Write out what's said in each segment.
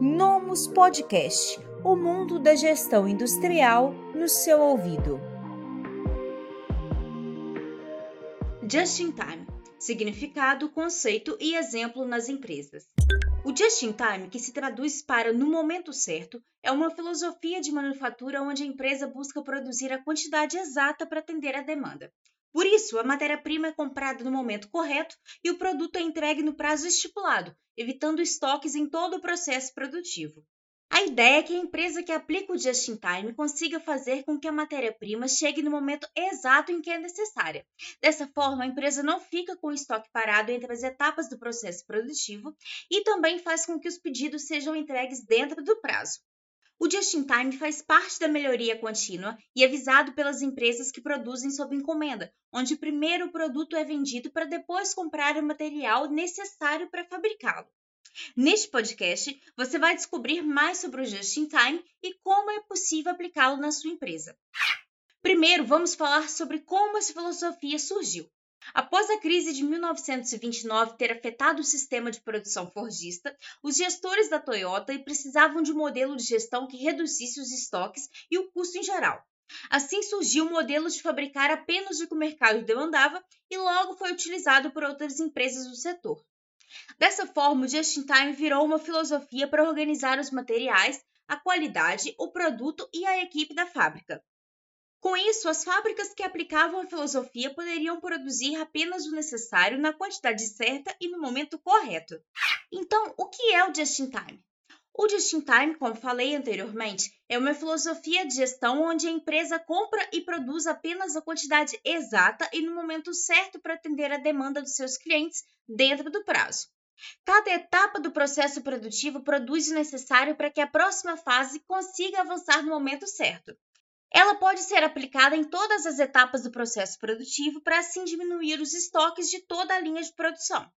Nomus Podcast o mundo da gestão industrial no seu ouvido. Just in Time significado, conceito e exemplo nas empresas. O Just in Time, que se traduz para no momento certo, é uma filosofia de manufatura onde a empresa busca produzir a quantidade exata para atender a demanda. Por isso, a matéria-prima é comprada no momento correto e o produto é entregue no prazo estipulado, evitando estoques em todo o processo produtivo. A ideia é que a empresa que aplica o just-in-time consiga fazer com que a matéria-prima chegue no momento exato em que é necessária. Dessa forma, a empresa não fica com o estoque parado entre as etapas do processo produtivo e também faz com que os pedidos sejam entregues dentro do prazo. O just-in-time faz parte da melhoria contínua e é visado pelas empresas que produzem sob encomenda, onde primeiro o produto é vendido para depois comprar o material necessário para fabricá-lo. Neste podcast, você vai descobrir mais sobre o just-in-time e como é possível aplicá-lo na sua empresa. Primeiro, vamos falar sobre como essa filosofia surgiu. Após a crise de 1929 ter afetado o sistema de produção forjista, os gestores da Toyota precisavam de um modelo de gestão que reduzisse os estoques e o custo em geral. Assim surgiu o modelo de fabricar apenas o que o mercado demandava e logo foi utilizado por outras empresas do setor. Dessa forma, o Just-in-Time virou uma filosofia para organizar os materiais, a qualidade, o produto e a equipe da fábrica. Com isso, as fábricas que aplicavam a filosofia poderiam produzir apenas o necessário na quantidade certa e no momento correto. Então, o que é o just-in-time? O just-in-time, como falei anteriormente, é uma filosofia de gestão onde a empresa compra e produz apenas a quantidade exata e no momento certo para atender a demanda dos seus clientes dentro do prazo. Cada etapa do processo produtivo produz o necessário para que a próxima fase consiga avançar no momento certo. Ela pode ser aplicada em todas as etapas do processo produtivo para assim diminuir os estoques de toda a linha de produção.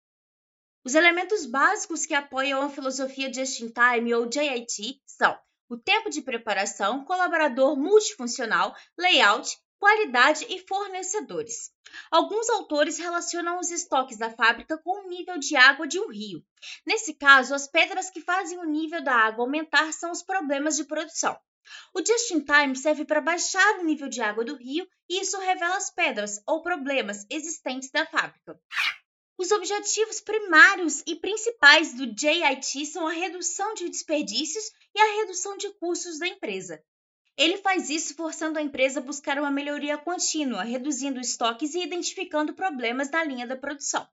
Os elementos básicos que apoiam a filosofia Just-in-Time ou JIT são o tempo de preparação, colaborador multifuncional, layout, qualidade e fornecedores. Alguns autores relacionam os estoques da fábrica com o nível de água de um rio. Nesse caso, as pedras que fazem o nível da água aumentar são os problemas de produção. O just-in-time serve para baixar o nível de água do rio e isso revela as pedras ou problemas existentes da fábrica. Os objetivos primários e principais do JIT são a redução de desperdícios e a redução de custos da empresa. Ele faz isso forçando a empresa a buscar uma melhoria contínua, reduzindo estoques e identificando problemas na linha da produção.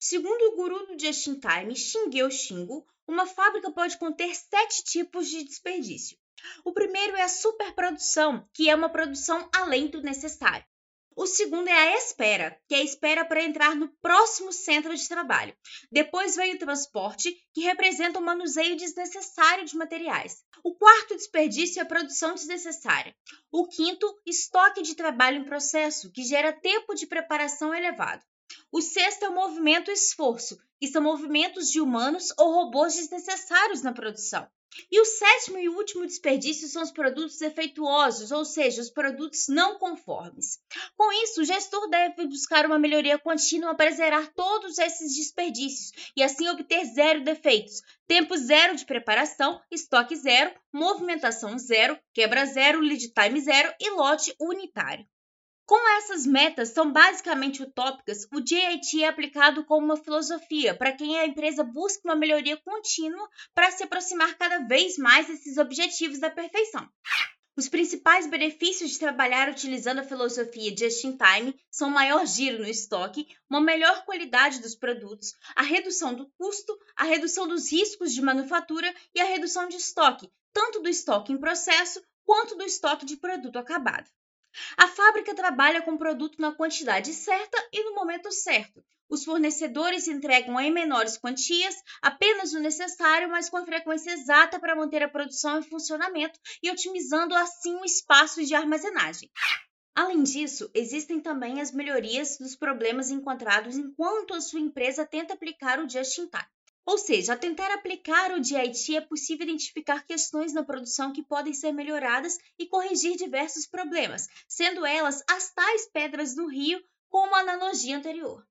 Segundo o guru do Just-in-Time, Shingeo Shingo, uma fábrica pode conter sete tipos de desperdício. O primeiro é a superprodução, que é uma produção além do necessário. O segundo é a espera, que é a espera para entrar no próximo centro de trabalho. Depois vem o transporte, que representa o manuseio desnecessário de materiais. O quarto desperdício é a produção desnecessária. O quinto, estoque de trabalho em processo, que gera tempo de preparação elevado. O sexto é o movimento esforço, que são movimentos de humanos ou robôs desnecessários na produção. E o sétimo e último desperdício são os produtos defeituosos, ou seja, os produtos não conformes. Com isso, o gestor deve buscar uma melhoria contínua para zerar todos esses desperdícios e assim obter zero defeitos, tempo zero de preparação, estoque zero, movimentação zero, quebra zero, lead time zero e lote unitário. Como essas metas são basicamente utópicas, o JIT é aplicado como uma filosofia para quem a empresa busca uma melhoria contínua para se aproximar cada vez mais desses objetivos da perfeição. Os principais benefícios de trabalhar utilizando a filosofia Just in Time são maior giro no estoque, uma melhor qualidade dos produtos, a redução do custo, a redução dos riscos de manufatura e a redução de estoque, tanto do estoque em processo quanto do estoque de produto acabado. A fábrica trabalha com o produto na quantidade certa e no momento certo. Os fornecedores entregam em menores quantias, apenas o necessário, mas com a frequência exata para manter a produção em funcionamento e otimizando assim o espaço de armazenagem. Além disso, existem também as melhorias dos problemas encontrados enquanto a sua empresa tenta aplicar o just-in-time. Ou seja, ao tentar aplicar o DIT é possível identificar questões na produção que podem ser melhoradas e corrigir diversos problemas, sendo elas as tais pedras no rio, como a analogia anterior.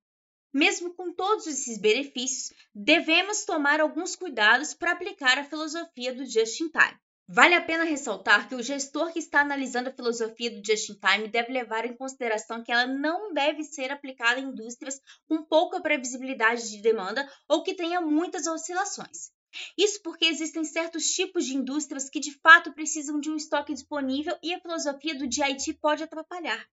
Mesmo com todos esses benefícios, devemos tomar alguns cuidados para aplicar a filosofia do just in time. Vale a pena ressaltar que o gestor que está analisando a filosofia do just in time deve levar em consideração que ela não deve ser aplicada em indústrias com pouca previsibilidade de demanda ou que tenha muitas oscilações. Isso porque existem certos tipos de indústrias que de fato precisam de um estoque disponível e a filosofia do DIT pode atrapalhar.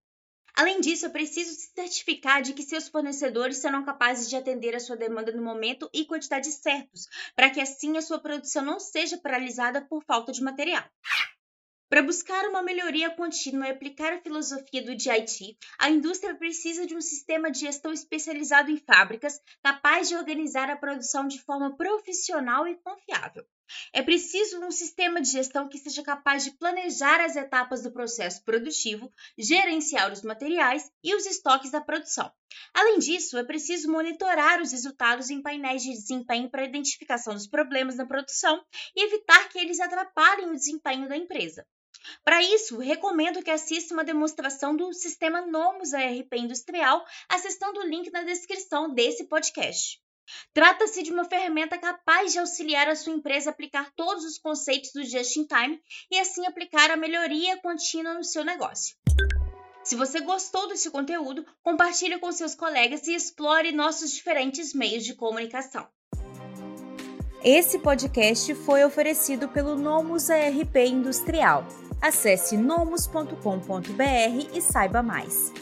Além disso, é preciso se certificar de que seus fornecedores serão capazes de atender a sua demanda no momento e quantidade certos, para que assim a sua produção não seja paralisada por falta de material. Para buscar uma melhoria contínua e aplicar a filosofia do DIT, a indústria precisa de um sistema de gestão especializado em fábricas capaz de organizar a produção de forma profissional e confiável. É preciso um sistema de gestão que seja capaz de planejar as etapas do processo produtivo, gerenciar os materiais e os estoques da produção. Além disso, é preciso monitorar os resultados em painéis de desempenho para identificação dos problemas na produção e evitar que eles atrapalhem o desempenho da empresa. Para isso, recomendo que assista uma demonstração do sistema Nomus ARP Industrial acessando o link na descrição desse podcast. Trata-se de uma ferramenta capaz de auxiliar a sua empresa a aplicar todos os conceitos do Just in Time e assim aplicar a melhoria contínua no seu negócio. Se você gostou desse conteúdo, compartilhe com seus colegas e explore nossos diferentes meios de comunicação. Esse podcast foi oferecido pelo Nomus ARP Industrial. Acesse nomus.com.br e saiba mais.